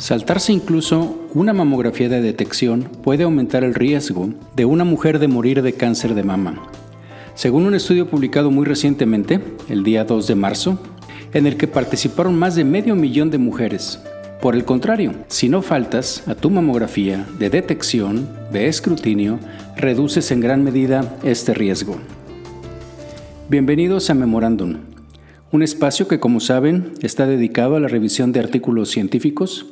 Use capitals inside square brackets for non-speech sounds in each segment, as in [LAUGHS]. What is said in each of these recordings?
Saltarse incluso una mamografía de detección puede aumentar el riesgo de una mujer de morir de cáncer de mama. Según un estudio publicado muy recientemente, el día 2 de marzo, en el que participaron más de medio millón de mujeres. Por el contrario, si no faltas a tu mamografía de detección, de escrutinio, reduces en gran medida este riesgo. Bienvenidos a Memorándum, un espacio que como saben está dedicado a la revisión de artículos científicos,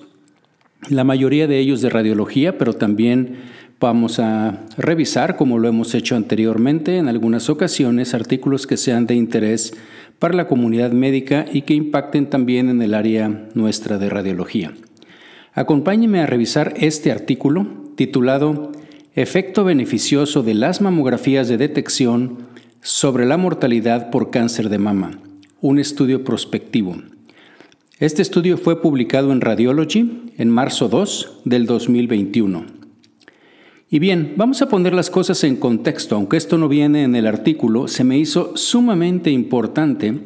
la mayoría de ellos de radiología, pero también vamos a revisar, como lo hemos hecho anteriormente en algunas ocasiones, artículos que sean de interés para la comunidad médica y que impacten también en el área nuestra de radiología. Acompáñeme a revisar este artículo titulado Efecto beneficioso de las mamografías de detección sobre la mortalidad por cáncer de mama, un estudio prospectivo. Este estudio fue publicado en Radiology en marzo 2 del 2021. Y bien, vamos a poner las cosas en contexto, aunque esto no viene en el artículo, se me hizo sumamente importante,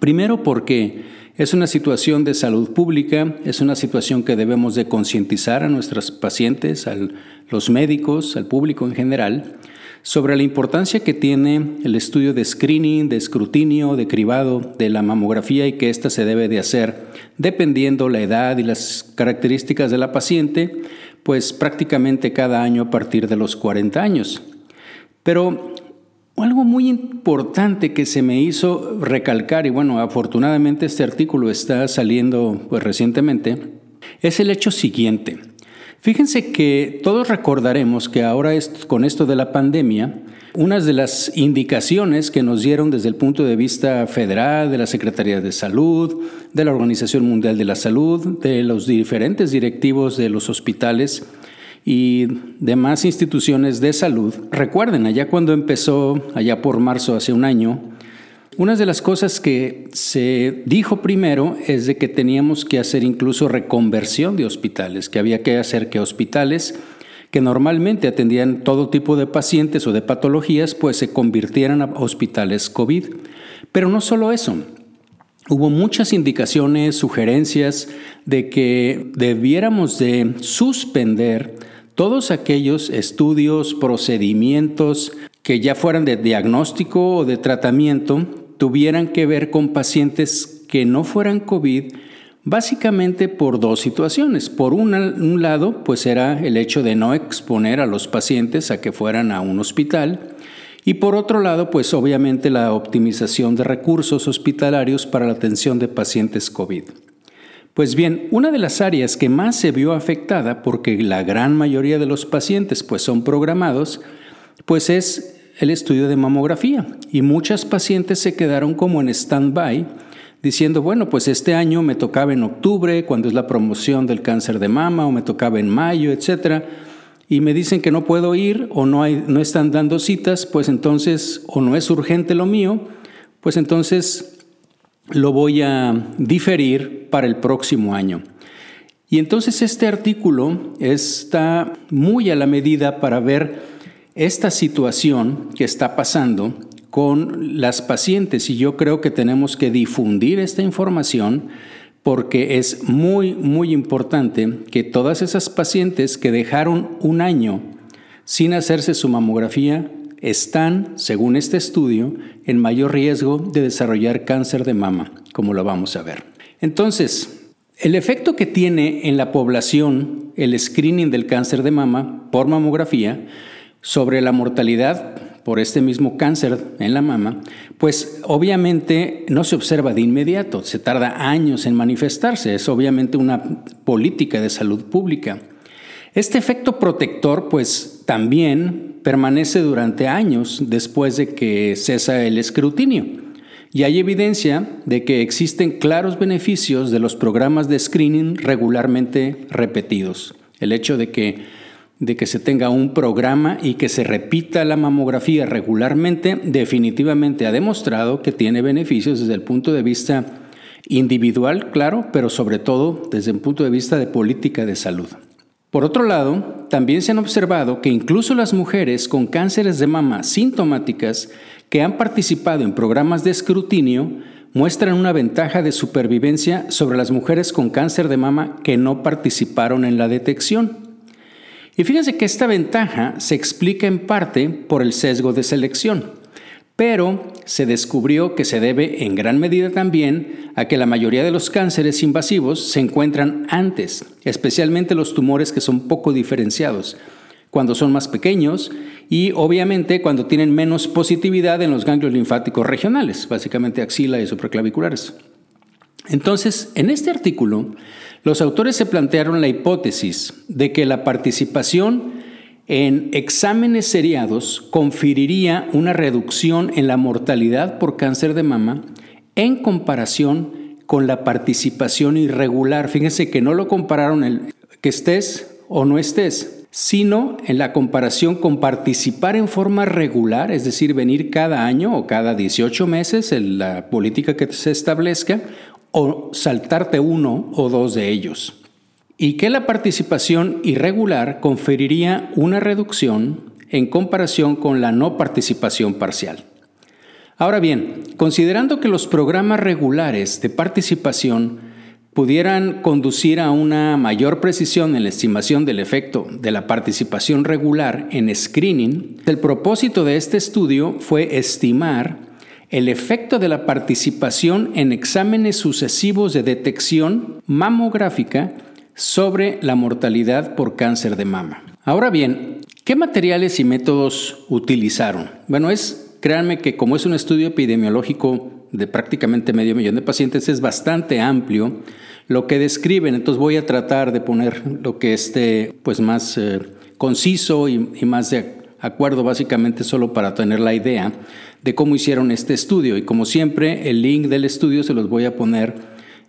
primero porque es una situación de salud pública, es una situación que debemos de concientizar a nuestros pacientes, a los médicos, al público en general, sobre la importancia que tiene el estudio de screening, de escrutinio, de cribado de la mamografía y que ésta se debe de hacer dependiendo la edad y las características de la paciente, pues prácticamente cada año a partir de los 40 años. Pero algo muy importante que se me hizo recalcar, y bueno, afortunadamente este artículo está saliendo pues, recientemente, es el hecho siguiente. Fíjense que todos recordaremos que ahora con esto de la pandemia, unas de las indicaciones que nos dieron desde el punto de vista federal, de la Secretaría de Salud, de la Organización Mundial de la Salud, de los diferentes directivos de los hospitales y demás instituciones de salud, recuerden, allá cuando empezó, allá por marzo hace un año, una de las cosas que se dijo primero es de que teníamos que hacer incluso reconversión de hospitales, que había que hacer que hospitales que normalmente atendían todo tipo de pacientes o de patologías, pues se convirtieran a hospitales COVID. Pero no solo eso, hubo muchas indicaciones, sugerencias de que debiéramos de suspender todos aquellos estudios, procedimientos que ya fueran de diagnóstico o de tratamiento tuvieran que ver con pacientes que no fueran COVID, básicamente por dos situaciones. Por un lado, pues era el hecho de no exponer a los pacientes a que fueran a un hospital. Y por otro lado, pues obviamente la optimización de recursos hospitalarios para la atención de pacientes COVID. Pues bien, una de las áreas que más se vio afectada, porque la gran mayoría de los pacientes pues son programados, pues es el estudio de mamografía y muchas pacientes se quedaron como en stand-by diciendo, bueno, pues este año me tocaba en octubre, cuando es la promoción del cáncer de mama, o me tocaba en mayo, etcétera, y me dicen que no puedo ir o no, no están dando citas, pues entonces, o no es urgente lo mío, pues entonces lo voy a diferir para el próximo año. Y entonces este artículo está muy a la medida para ver esta situación que está pasando con las pacientes y yo creo que tenemos que difundir esta información porque es muy, muy importante que todas esas pacientes que dejaron un año sin hacerse su mamografía están, según este estudio, en mayor riesgo de desarrollar cáncer de mama, como lo vamos a ver. Entonces, el efecto que tiene en la población el screening del cáncer de mama por mamografía sobre la mortalidad por este mismo cáncer en la mama, pues obviamente no se observa de inmediato, se tarda años en manifestarse, es obviamente una política de salud pública. Este efecto protector pues también permanece durante años después de que cesa el escrutinio. Y hay evidencia de que existen claros beneficios de los programas de screening regularmente repetidos. El hecho de que de que se tenga un programa y que se repita la mamografía regularmente, definitivamente ha demostrado que tiene beneficios desde el punto de vista individual, claro, pero sobre todo desde el punto de vista de política de salud. Por otro lado, también se han observado que incluso las mujeres con cánceres de mama sintomáticas que han participado en programas de escrutinio muestran una ventaja de supervivencia sobre las mujeres con cáncer de mama que no participaron en la detección. Y fíjense que esta ventaja se explica en parte por el sesgo de selección, pero se descubrió que se debe en gran medida también a que la mayoría de los cánceres invasivos se encuentran antes, especialmente los tumores que son poco diferenciados, cuando son más pequeños y obviamente cuando tienen menos positividad en los ganglios linfáticos regionales, básicamente axila y supraclaviculares. Entonces, en este artículo, los autores se plantearon la hipótesis de que la participación en exámenes seriados conferiría una reducción en la mortalidad por cáncer de mama en comparación con la participación irregular. Fíjense que no lo compararon el que estés o no estés, sino en la comparación con participar en forma regular, es decir, venir cada año o cada 18 meses en la política que se establezca, o saltarte uno o dos de ellos. Y que la participación irregular conferiría una reducción en comparación con la no participación parcial. Ahora bien, considerando que los programas regulares de participación pudieran conducir a una mayor precisión en la estimación del efecto de la participación regular en screening, el propósito de este estudio fue estimar el efecto de la participación en exámenes sucesivos de detección mamográfica sobre la mortalidad por cáncer de mama. Ahora bien, ¿qué materiales y métodos utilizaron? Bueno, es, créanme que como es un estudio epidemiológico de prácticamente medio millón de pacientes, es bastante amplio lo que describen, entonces voy a tratar de poner lo que esté pues más eh, conciso y, y más de acuerdo básicamente solo para tener la idea de cómo hicieron este estudio. Y como siempre, el link del estudio se los voy a poner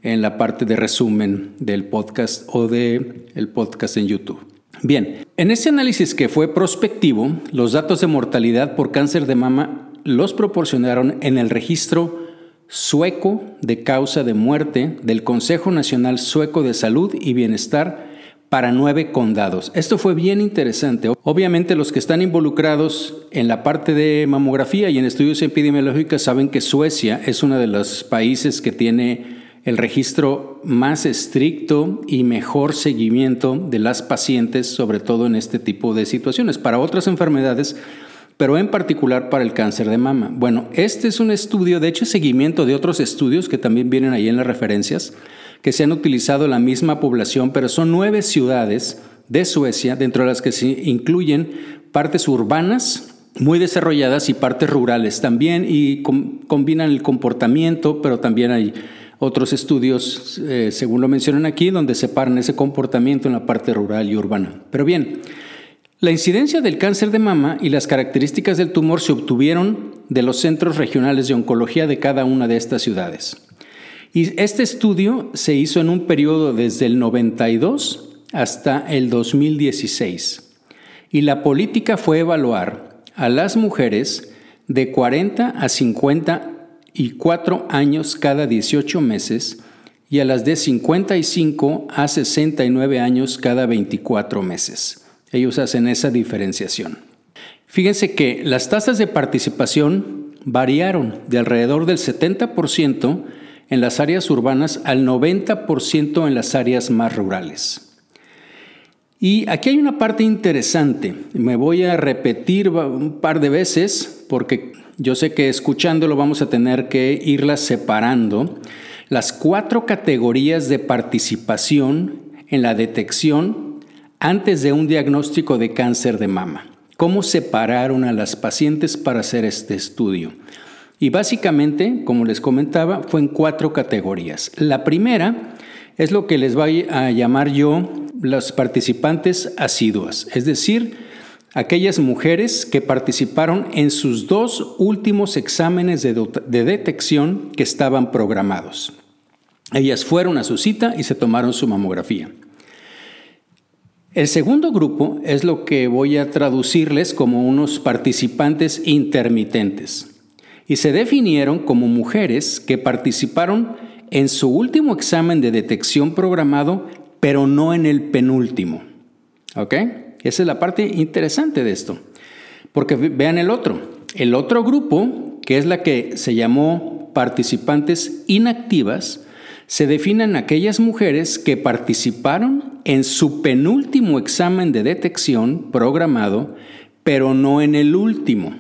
en la parte de resumen del podcast o del el podcast en YouTube. Bien, en este análisis que fue prospectivo, los datos de mortalidad por cáncer de mama los proporcionaron en el registro sueco de causa de muerte del Consejo Nacional Sueco de Salud y Bienestar para nueve condados. Esto fue bien interesante. Obviamente los que están involucrados en la parte de mamografía y en estudios epidemiológicos saben que Suecia es uno de los países que tiene el registro más estricto y mejor seguimiento de las pacientes, sobre todo en este tipo de situaciones. Para otras enfermedades, pero en particular para el cáncer de mama. Bueno, este es un estudio, de hecho, seguimiento de otros estudios que también vienen ahí en las referencias que se han utilizado la misma población, pero son nueve ciudades de Suecia, dentro de las que se incluyen partes urbanas muy desarrolladas y partes rurales también, y combinan el comportamiento, pero también hay otros estudios, eh, según lo mencionan aquí, donde separan ese comportamiento en la parte rural y urbana. Pero bien, la incidencia del cáncer de mama y las características del tumor se obtuvieron de los centros regionales de oncología de cada una de estas ciudades. Y este estudio se hizo en un periodo desde el 92 hasta el 2016. Y la política fue evaluar a las mujeres de 40 a 54 años cada 18 meses y a las de 55 a 69 años cada 24 meses. Ellos hacen esa diferenciación. Fíjense que las tasas de participación variaron de alrededor del 70% en las áreas urbanas al 90% en las áreas más rurales. Y aquí hay una parte interesante. Me voy a repetir un par de veces porque yo sé que escuchándolo vamos a tener que irlas separando. Las cuatro categorías de participación en la detección antes de un diagnóstico de cáncer de mama. ¿Cómo separaron a las pacientes para hacer este estudio? Y básicamente, como les comentaba, fue en cuatro categorías. La primera es lo que les voy a llamar yo las participantes asiduas, es decir, aquellas mujeres que participaron en sus dos últimos exámenes de, de, detección que estaban programados. Ellas fueron a su cita y se tomaron su mamografía. El segundo grupo es lo que voy a traducirles como unos participantes intermitentes y se definieron como mujeres que participaron en su último examen de detección programado, pero no en el penúltimo. ¿Ok? Esa es la parte interesante de esto. Porque vean el otro. El otro grupo, que es la que se llamó participantes inactivas se definen aquellas mujeres que participaron en su penúltimo examen de detección programado, pero no en el último.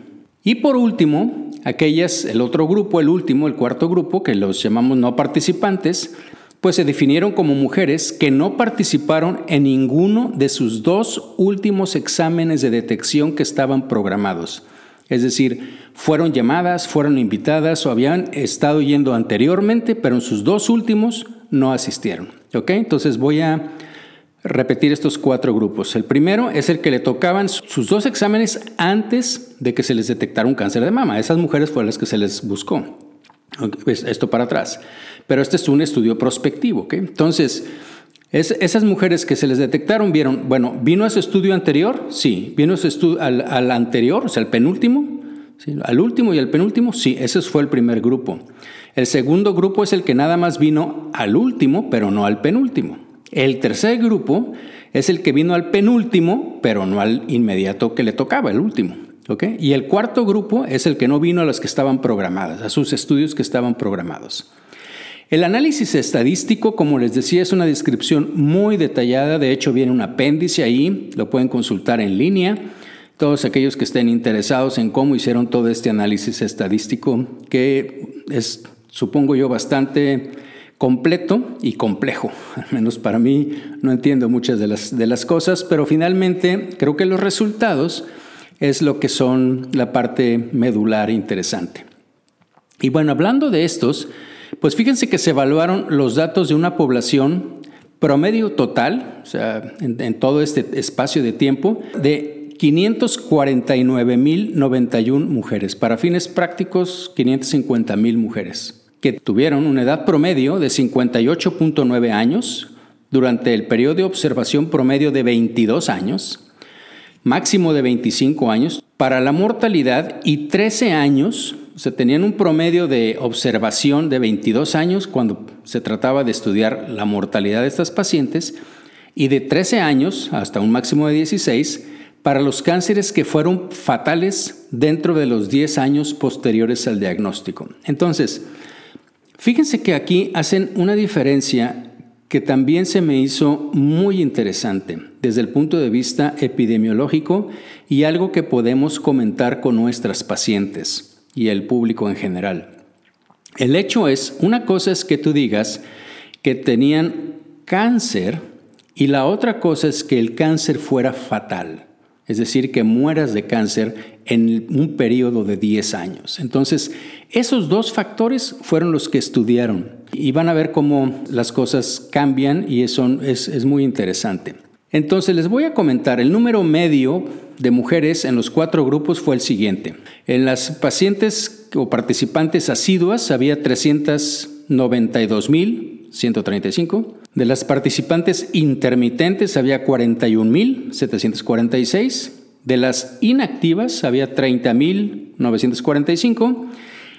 Y por último, aquellas, el otro grupo, el último, el cuarto grupo, que los llamamos no participantes, pues se definieron como mujeres que no participaron en ninguno de sus dos últimos exámenes de detección que estaban programados. Es decir, fueron llamadas, fueron invitadas o habían estado yendo anteriormente, pero en sus dos últimos no asistieron. ¿Ok? Entonces voy a repetir estos cuatro grupos. El primero es el que le tocaban sus dos exámenes antes de que se les detectara un cáncer de mama. Esas mujeres fueron las que se les buscó. Pues esto para atrás. Pero este es un estudio prospectivo. Entonces, esas mujeres que se les detectaron vieron, bueno, ¿vino a su estudio anterior? Sí. ¿Vino a su estudio al, anterior, o sea, al penúltimo? ¿Al último y al penúltimo? Sí, ese fue el primer grupo. El segundo grupo es el que nada más vino al último, pero no al penúltimo. El tercer grupo es el que vino al penúltimo, pero no al inmediato que le tocaba, el último. Y el cuarto grupo es el que no vino a las que estaban programadas, a sus estudios que estaban programados. El análisis estadístico, como les decía, es una descripción muy detallada, de hecho viene un apéndice ahí, lo pueden consultar en línea. Todos aquellos que estén interesados en cómo hicieron todo este análisis estadístico, que es, supongo yo, bastante completo y complejo. [LAUGHS] Al menos para mí no entiendo muchas de las, de las cosas, pero finalmente creo que los resultados es lo que son la parte medular interesante. Y bueno, hablando de estos, pues fíjense que se evaluaron los datos de una población promedio total, o sea, en, todo este espacio de tiempo, de 549.091 mujeres. Para fines prácticos, 550.000 mujeres, que tuvieron una edad promedio de 58.9 años durante el periodo de observación promedio de 22 años máximo de 25 años, para la mortalidad y 13 años, o sea, tenían un promedio de observación de 22 años cuando se trataba de estudiar la mortalidad de estas pacientes y de 13 años hasta un máximo de 16 para los cánceres que fueron fatales dentro de los 10 años posteriores al diagnóstico. Entonces, fíjense que aquí hacen una diferencia que también se me hizo muy interesante desde el punto de vista epidemiológico y algo que podemos comentar con nuestras pacientes y el público en general. El hecho es, una cosa es que tú digas que tenían cáncer y la otra cosa es que el cáncer fuera fatal, es decir, que mueras de cáncer en un periodo de 10 años. Entonces, esos dos factores fueron los que estudiaron y van a ver cómo las cosas cambian y eso es, es muy interesante. Entonces les voy a comentar, el número medio de mujeres en los cuatro grupos fue el siguiente. En las pacientes o participantes asiduas había 392.135. De las participantes intermitentes había 41.746. De las inactivas había 30.945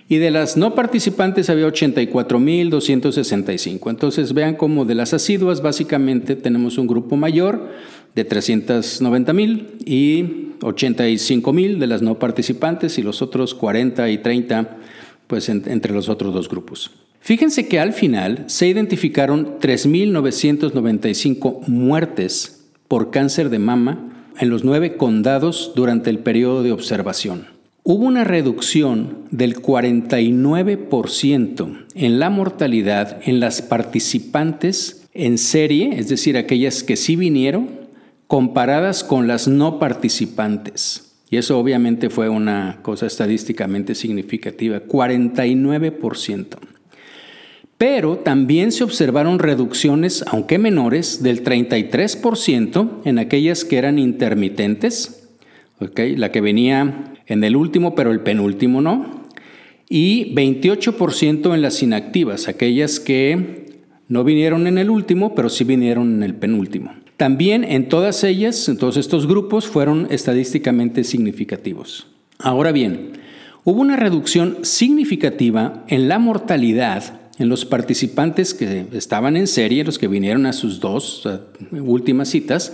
y de las no participantes había 84.265. Entonces vean cómo de las asiduas básicamente tenemos un grupo mayor de 390.000 y 85.000 de las no participantes y los otros 40 y 30 pues entre los otros dos grupos. Fíjense que al final se identificaron 3.995 muertes por cáncer de mama en los nueve condados durante el periodo de observación. Hubo una reducción del 49% en la mortalidad en las participantes en serie, es decir, aquellas que sí vinieron, comparadas con las no participantes. Y eso obviamente fue una cosa estadísticamente significativa, 49%. Pero también se observaron reducciones, aunque menores, del 33% en aquellas que eran intermitentes, la que venía en el último, pero el penúltimo no. Y 28% en las inactivas, aquellas que no vinieron en el último, pero sí vinieron en el penúltimo. También en todas ellas, en todos estos grupos, fueron estadísticamente significativos. Ahora bien, hubo una reducción significativa en la mortalidad en los participantes que estaban en serie, los que vinieron a sus dos últimas citas,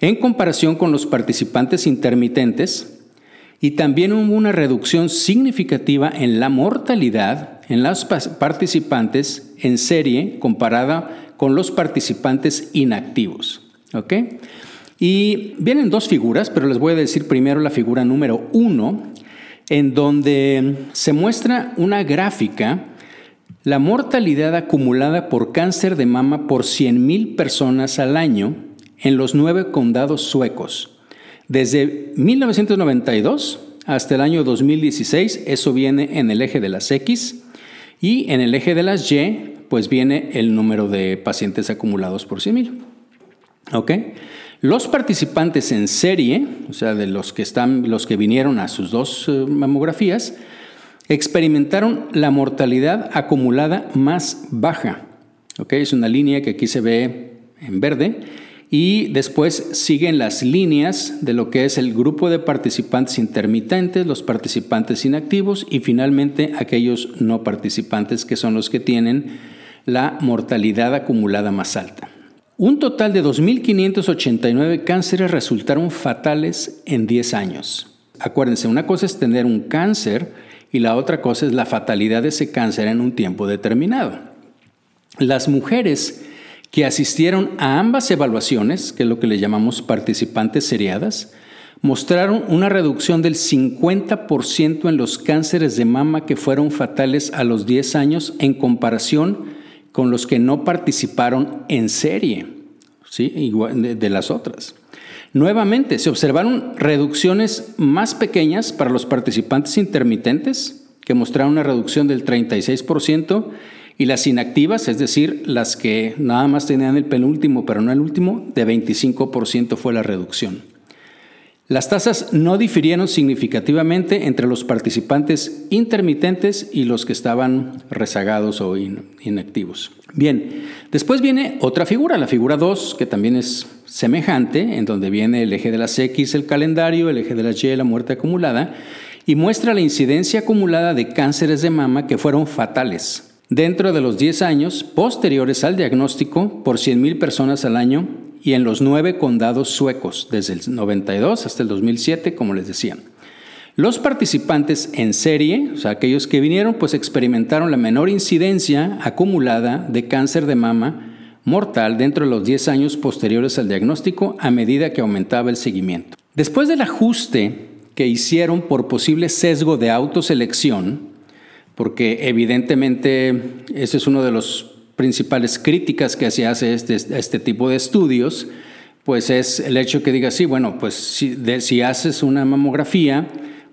en comparación con los participantes intermitentes, y también hubo una reducción significativa en la mortalidad en los participantes en serie comparada con los participantes inactivos. ¿ok? Y vienen dos figuras, pero les voy a decir primero la figura número uno, en donde se muestra una gráfica, la mortalidad acumulada por cáncer de mama por 100.000 personas al año en los nueve condados suecos. Desde 1992 hasta el año 2016, eso viene en el eje de las X, y en el eje de las Y, pues viene el número de pacientes acumulados por 100.000. ¿Ok? Los participantes en serie, o sea, de los que, están, los que vinieron a sus dos eh, mamografías, experimentaron la mortalidad acumulada más baja. Es una línea que aquí se ve en verde y después siguen las líneas de lo que es el grupo de participantes intermitentes, los participantes inactivos y finalmente aquellos no participantes que son los que tienen la mortalidad acumulada más alta. Un total de 2.589 cánceres resultaron fatales en 10 años. Acuérdense, una cosa es tener un cáncer y la otra cosa es la fatalidad de ese cáncer en un tiempo determinado. Las mujeres que asistieron a ambas evaluaciones, que es lo que le llamamos participantes seriadas, mostraron una reducción del 50% en los cánceres de mama que fueron fatales a los 10 años en comparación con los que no participaron en serie, ¿sí? De las otras. Nuevamente, se observaron reducciones más pequeñas para los participantes intermitentes, que mostraron una reducción del 36%, y las inactivas, es decir, las que nada más tenían el penúltimo pero no el último, de 25% fue la reducción. Las tasas no difirieron significativamente entre los participantes intermitentes y los que estaban rezagados o inactivos. Bien, después viene otra figura, la figura 2, que también es semejante, en donde viene el eje de las X, el calendario, el eje de las Y, la muerte acumulada, y muestra la incidencia acumulada de cánceres de mama que fueron fatales dentro de los 10 años posteriores al diagnóstico por 100.000 personas al año y en los nueve condados suecos, desde el 92 hasta el 2007, como les decía. Los participantes en serie, o sea, aquellos que vinieron, pues experimentaron la menor incidencia acumulada de cáncer de mama mortal dentro de los 10 años posteriores al diagnóstico a medida que aumentaba el seguimiento. Después del ajuste que hicieron por posible sesgo de autoselección, porque evidentemente ese es uno de los principales críticas que se hace este, este, tipo de estudios, pues es el hecho que diga, sí, bueno, pues si, si haces una mamografía,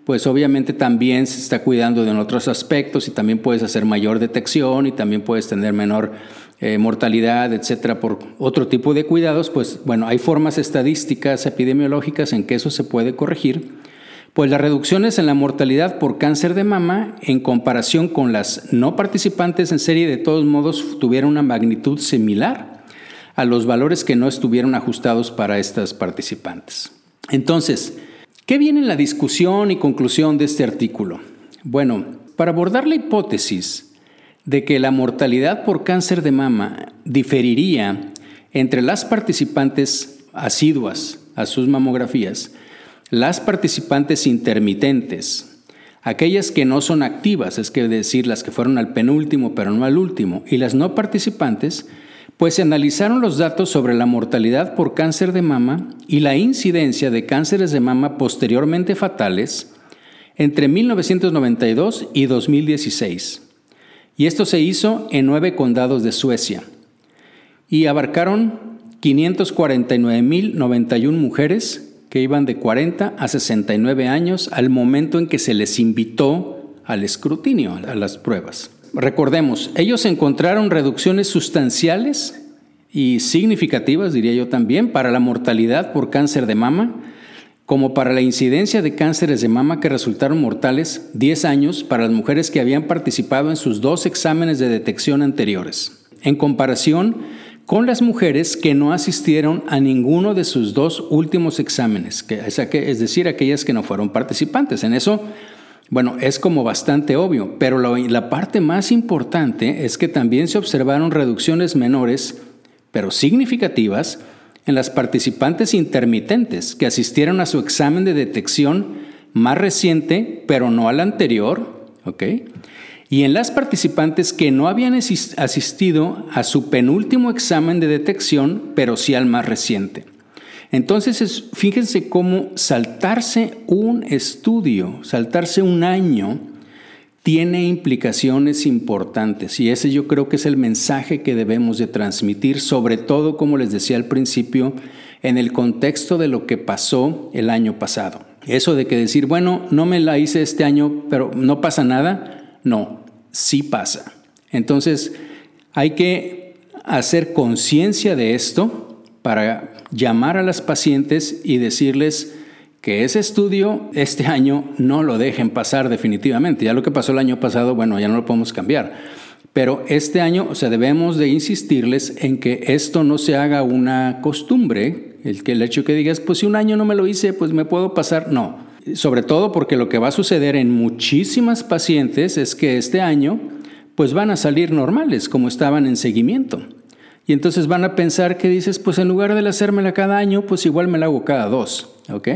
pues obviamente también se está cuidando de otros aspectos y también puedes hacer mayor detección y también puedes tener menor eh, mortalidad, etcétera, por otro tipo de cuidados, pues bueno, hay formas estadísticas epidemiológicas en que eso se puede corregir pues las reducciones en la mortalidad por cáncer de mama en comparación con las no participantes en serie de todos modos tuvieron una magnitud similar a los valores que no estuvieron ajustados para estas participantes. Entonces, ¿qué viene en la discusión y conclusión de este artículo? Bueno, para abordar la hipótesis de que la mortalidad por cáncer de mama diferiría entre las participantes asiduas a sus mamografías, las participantes intermitentes, aquellas que no son activas, es que decir, las que fueron al penúltimo pero no al último, y las no participantes, pues se analizaron los datos sobre la mortalidad por cáncer de mama y la incidencia de cánceres de mama posteriormente fatales entre 1992 y 2016. Y esto se hizo en nueve condados de Suecia y abarcaron 549.091 mujeres que iban de 40 a 69 años al momento en que se les invitó al escrutinio, a las pruebas. Recordemos, ellos encontraron reducciones sustanciales y significativas, diría yo también, para la mortalidad por cáncer de mama, como para la incidencia de cánceres de mama que resultaron mortales 10 años para las mujeres que habían participado en sus dos exámenes de detección anteriores. En comparación, con las mujeres que no asistieron a ninguno de sus dos últimos exámenes, que es, decir, aquellas que no fueron participantes. En eso, bueno, es como bastante obvio, pero la parte más importante es que también se observaron reducciones menores, pero significativas, en las participantes intermitentes que asistieron a su examen de detección más reciente, pero no al anterior, ¿ok? Y en las participantes que no habían asistido a su penúltimo examen de detección, pero sí al más reciente. Entonces, fíjense cómo saltarse un estudio, saltarse un año, tiene implicaciones importantes y ese yo creo que es el mensaje que debemos de transmitir, sobre todo, como les decía al principio, en el contexto de lo que pasó el año pasado. Eso de que decir, bueno, no me la hice este año, pero no pasa nada, no, sí pasa. Entonces, hay que hacer conciencia de esto para llamar a las pacientes y decirles, que ese estudio este año no lo dejen pasar definitivamente. Ya lo que pasó el año pasado, bueno, ya no lo podemos cambiar. Pero este año, o sea, debemos de insistirles en que esto no se haga una costumbre, el que el hecho que digas, pues si un año no me lo hice, pues me puedo pasar, no. Sobre todo porque lo que va a suceder en muchísimas pacientes es que este año, pues van a salir normales, como estaban en seguimiento. Y entonces van a pensar que dices, pues en lugar de hacérmela cada año, pues igual me la hago cada dos, ¿ok?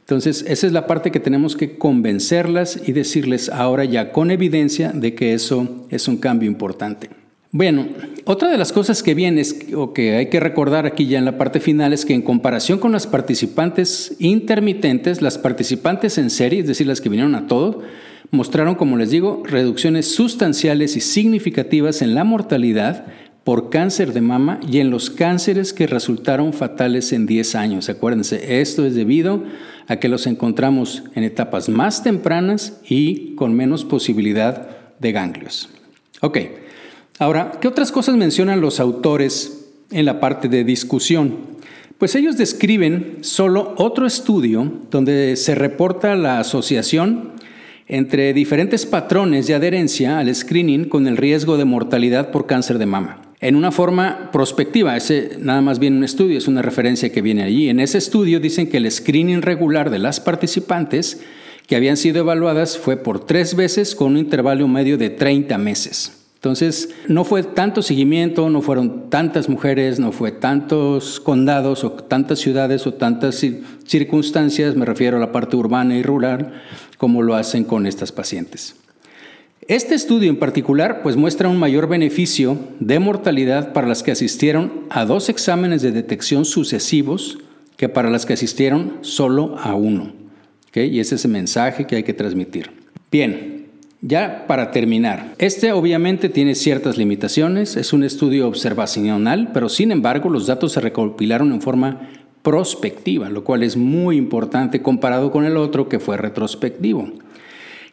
Entonces, esa es la parte que tenemos que convencerlas y decirles ahora ya con evidencia de que eso es un cambio importante. Bueno, otra de las cosas que viene o que hay que recordar aquí ya en la parte final es que en comparación con las participantes intermitentes, las participantes en serie, es decir, las que vinieron a todo, mostraron, como les digo, reducciones sustanciales y significativas en la mortalidad por cáncer de mama y en los cánceres que resultaron fatales en 10 años. Acuérdense, esto es debido a que los encontramos en etapas más tempranas y con menos posibilidad de ganglios. Ok, ahora, ¿qué otras cosas mencionan los autores en la parte de discusión? Pues ellos describen solo otro estudio donde se reporta la asociación entre diferentes patrones de adherencia al screening con el riesgo de mortalidad por cáncer de mama en una forma prospectiva. Ese nada más viene un estudio, es una referencia que viene allí. En ese estudio dicen que el screening regular de las participantes que habían sido evaluadas fue por tres veces con un intervalo medio de 30 meses. Entonces, no fue tanto seguimiento, no fueron tantas mujeres, no fue tantos condados o tantas ciudades o tantas circunstancias, me refiero a la parte urbana y rural, como lo hacen con estas pacientes. Este estudio en particular pues muestra un mayor beneficio de mortalidad para las que asistieron a dos exámenes de detección sucesivos que para las que asistieron solo a uno. Y ese es el mensaje que hay que transmitir. Bien, ya para terminar, este obviamente tiene ciertas limitaciones, es un estudio observacional, pero sin embargo los datos se recopilaron en forma prospectiva, lo cual es muy importante comparado con el otro que fue retrospectivo.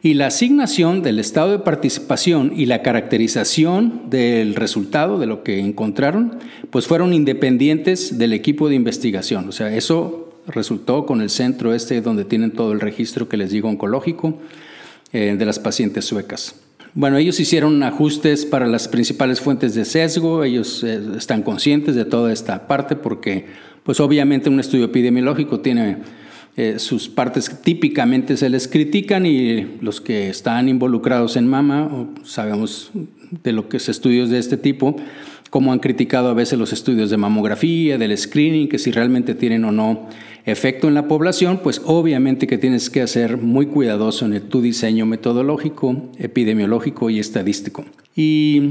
Y la asignación del estado de participación y la caracterización del resultado de lo que encontraron, pues fueron independientes del equipo de investigación. O sea, eso resultó con el centro este donde tienen todo el registro que les digo oncológico eh, de las pacientes suecas. Bueno, ellos hicieron ajustes para las principales fuentes de sesgo, ellos eh, están conscientes de toda esta parte porque, pues obviamente un estudio epidemiológico tiene eh, sus partes típicamente se les critican y los que están involucrados en mama, sabemos de lo que es estudios de este tipo, como han criticado a veces los estudios de mamografía, del screening, que si realmente tienen o no efecto en la población, pues obviamente que tienes que ser muy cuidadoso en tu diseño metodológico, epidemiológico y estadístico. Y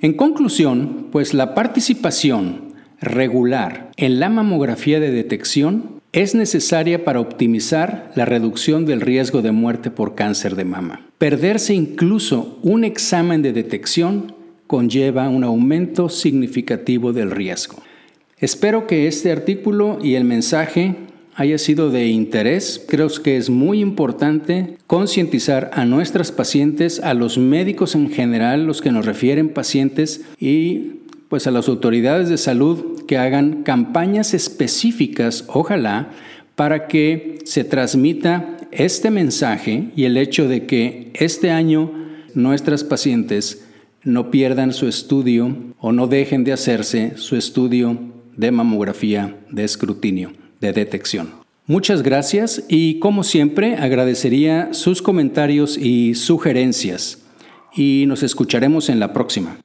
en conclusión, pues la participación regular en la mamografía de detección es necesaria para optimizar la reducción del riesgo de muerte por cáncer de mama. Perderse incluso un examen de detección conlleva un aumento significativo del riesgo. Espero que este artículo y el mensaje haya sido de interés. Creo que es muy importante concientizar a nuestras pacientes, a los médicos en general, los que nos refieren pacientes y pues a las autoridades de salud que hagan campañas específicas, ojalá, para que se transmita este mensaje y el hecho de que este año nuestras pacientes no pierdan su estudio o no dejen de hacerse su estudio de mamografía de escrutinio, de detección. Muchas gracias y como siempre agradecería sus comentarios y sugerencias y nos escucharemos en la próxima.